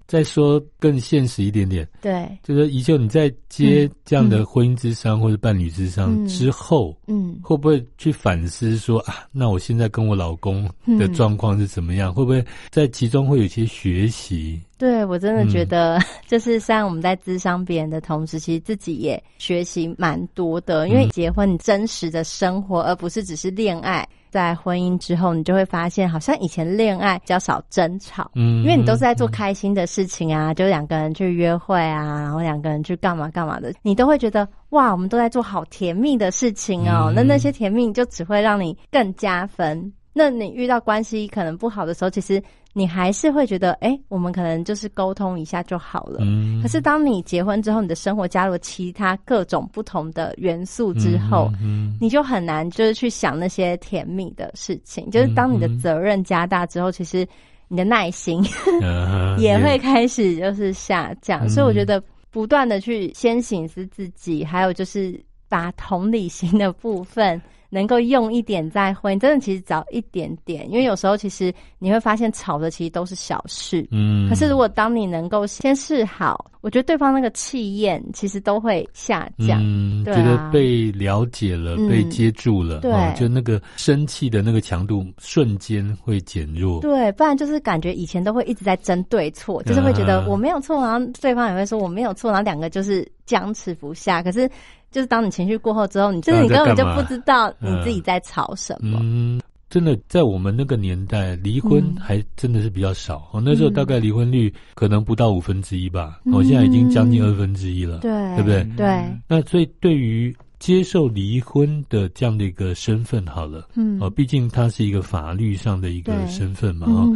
再说更现实一点点，对，就是依旧你在接这样的婚姻咨商或者伴侣咨商之后，嗯，嗯会不会去反思说啊，那我现在跟我老公的状况是怎么样？嗯、会不会在其中会有一些学习？对，我真的觉得，<laughs> 就是虽然我们在咨商别人的同时，其实自己也学习蛮多的。因为结婚，你真实的生活，而不是只是恋爱。在婚姻之后，你就会发现，好像以前恋爱比较少争吵，嗯，因为你都是在做开心的事情啊，就两个人去约会啊，然后两个人去干嘛干嘛的，你都会觉得哇，我们都在做好甜蜜的事情哦。那那些甜蜜就只会让你更加分。那你遇到关系可能不好的时候，其实。你还是会觉得，哎、欸，我们可能就是沟通一下就好了。嗯。可是当你结婚之后，你的生活加入其他各种不同的元素之后，嗯，嗯，你就很难就是去想那些甜蜜的事情。就是当你的责任加大之后，其实你的耐心 <laughs> 也会开始就是下降。嗯。所以我觉得不断的去先省思自己，还有就是把同理心的部分。能够用一点再婚，真的其实早一点点，因为有时候其实你会发现吵的其实都是小事，嗯。可是如果当你能够先试好，我觉得对方那个气焰其实都会下降，嗯，对啊，觉得被了解了，嗯，被接住了，对，哦，就那个生气的那个强度瞬间会减弱，对，不然就是感觉以前都会一直在争对错，就是会觉得我没有错，然后对方也会说我没有错，然后两个就是僵持不下，可是。就是当你情绪过后之后，你就是你根本就不知道你自己在吵什么。嗯，真的，在我们那个年代，离婚还真的是比较少。哦，那时候大概离婚率可能不到五分之一吧。哦，现在已经将近二分之一了。对，对不对？对。那所以，对于接受离婚的这样的一个身份，好了，嗯，哦，毕竟它是一个法律上的一个身份嘛。哈，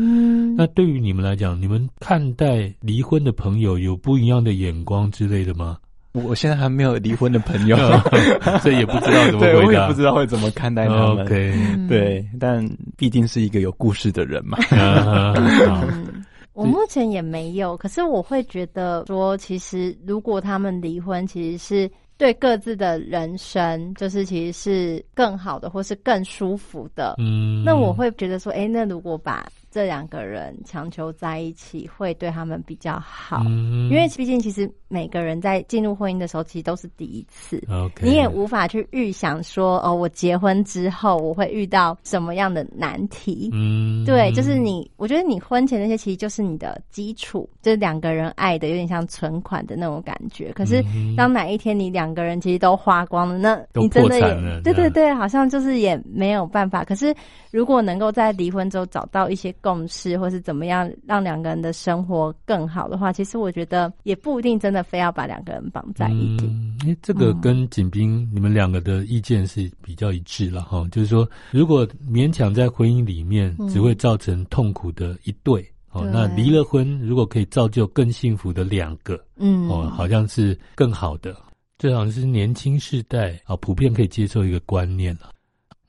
那对于你们来讲，你们看待离婚的朋友有不一样的眼光之类的吗？我现在还没有离婚的朋友，<laughs> 所以也不知道怎么回答。对，我也不知道会怎么看待他们。OK，对，但毕竟是一个有故事的人嘛。嗯，<laughs> 我目前也没有，可是我会觉得说，其实如果他们离婚，其实是对各自的人生，就是其实是更好的，或是更舒服的。嗯，那我会觉得说，哎，那如果把这两个人强求在一起，会对他们比较好，嗯，因为毕竟其实每个人在进入婚姻的时候，其实都是第一次。Okay. 你也无法去预想说，哦，我结婚之后我会遇到什么样的难题。嗯，对，就是你，我觉得你婚前那些其实就是你的基础，就是两个人爱的有点像存款的那种感觉。可是当哪一天你两个人其实都花光了，那你真的也对对对，好像就是也没有办法。可是如果能够在离婚之后找到一些共识，或是怎么样让两个人的生活更好的话，其实我觉得也不一定真的非要把两个人绑在一起。嗯，因为这个跟景斌你们两个的意见是比较一致了哈，就是说，如果勉强在婚姻里面，只会造成痛苦的一对哦，那离了婚，如果可以造就更幸福的两个，嗯，哦，好像是更好的。这好像是年轻世代啊，普遍可以接受一个观念了。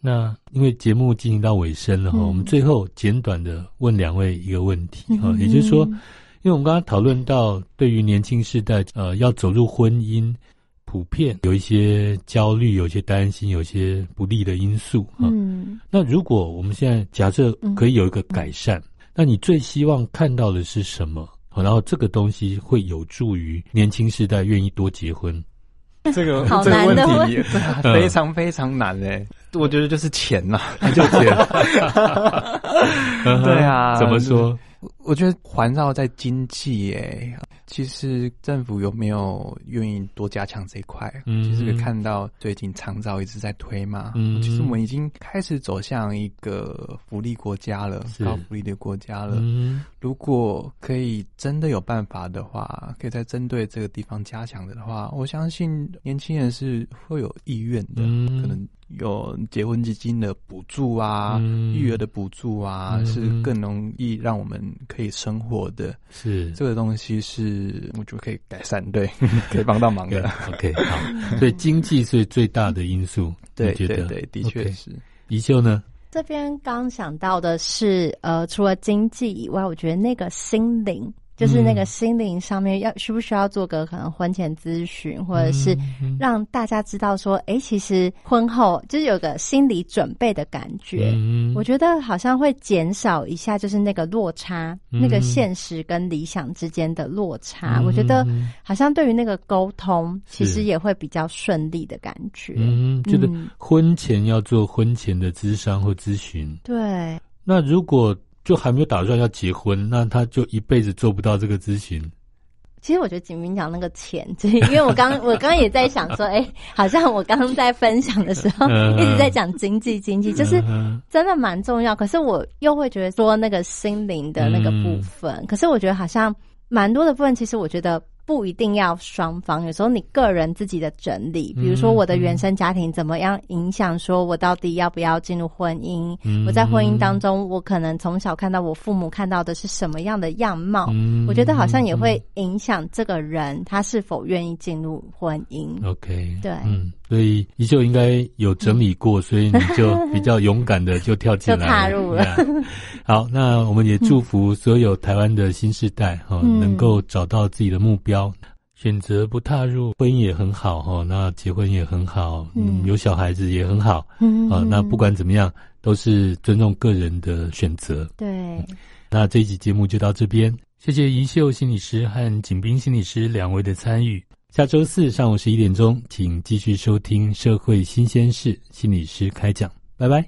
那因为节目进行到尾声了哈，嗯、我们最后简短的问两位一个问题哈，嗯、也就是说，因为我们刚刚讨论到对于年轻世代呃要走入婚姻，普遍有一些焦虑，有一些担心，有一些不利的因素哈。嗯，那如果我们现在假设可以有一个改善，嗯、那你最希望看到的是什么？然后这个东西会有助于年轻世代愿意多结婚。这个好难的问题 <laughs> 非常非常难诶，我觉得就是钱呐，<laughs> 就钱。<laughs> 对啊，怎么说？我觉得环绕在经济诶。其实政府有没有愿意多加强这一块？嗯，其实可以看到最近长照一直在推嘛。嗯，其实我们已经开始走向一个福利国家了，高福利的国家了。嗯，如果可以真的有办法的话，可以再针对这个地方加强的话，我相信年轻人是会有意愿的。嗯，可能。有结婚基金的补助啊，嗯、育儿的补助啊，嗯、是更容易让我们可以生活的。是这个东西是我觉得可以改善，对，<laughs> 可以帮到忙的。OK，好，所以经济是最大的因素，<laughs> 对对对，的确是。宜秀呢？这边刚想到的是，呃，除了经济以外，我觉得那个心灵。就是那个心灵上面要需不需要做个可能婚前咨询，或者是让大家知道说，哎，其实婚后就是有个心理准备的感觉。我觉得好像会减少一下，就是那个落差，那个现实跟理想之间的落差。我觉得好像对于那个沟通，其实也会比较顺利的感觉。嗯，就是婚前要做婚前的咨商或咨询。对。那如果。就还没有打算要结婚，那他就一辈子做不到这个咨询。其实我觉得景明讲那个钱，因为我刚 <laughs> 我刚刚也在想说，哎、欸，好像我刚刚在分享的时候 <laughs> 一直在讲经济，经济就是真的蛮重要。可是我又会觉得说那个心灵的那个部分，嗯、可是我觉得好像蛮多的部分，其实我觉得。不一定要双方，有时候你个人自己的整理，比如说我的原生家庭怎么样影响，说我到底要不要进入婚姻？嗯、我在婚姻当中，我可能从小看到我父母看到的是什么样的样貌，嗯、我觉得好像也会影响这个人他是否愿意进入婚姻。OK，对，嗯，所以宜秀应该有整理过，所以你就比较勇敢的就跳进来，<laughs> 就踏入了。<laughs> 好，那我们也祝福所有台湾的新世代哈，嗯、能够找到自己的目标。选择不踏入婚姻也很好哈，那结婚也很好，嗯，有小孩子也很好，嗯啊，那不管怎么样，都是尊重个人的选择。对，那这一集节目就到这边，谢谢宜秀心理师和景斌心理师两位的参与。下周四上午十一点钟，请继续收听《社会新鲜事》心理师开讲，拜拜。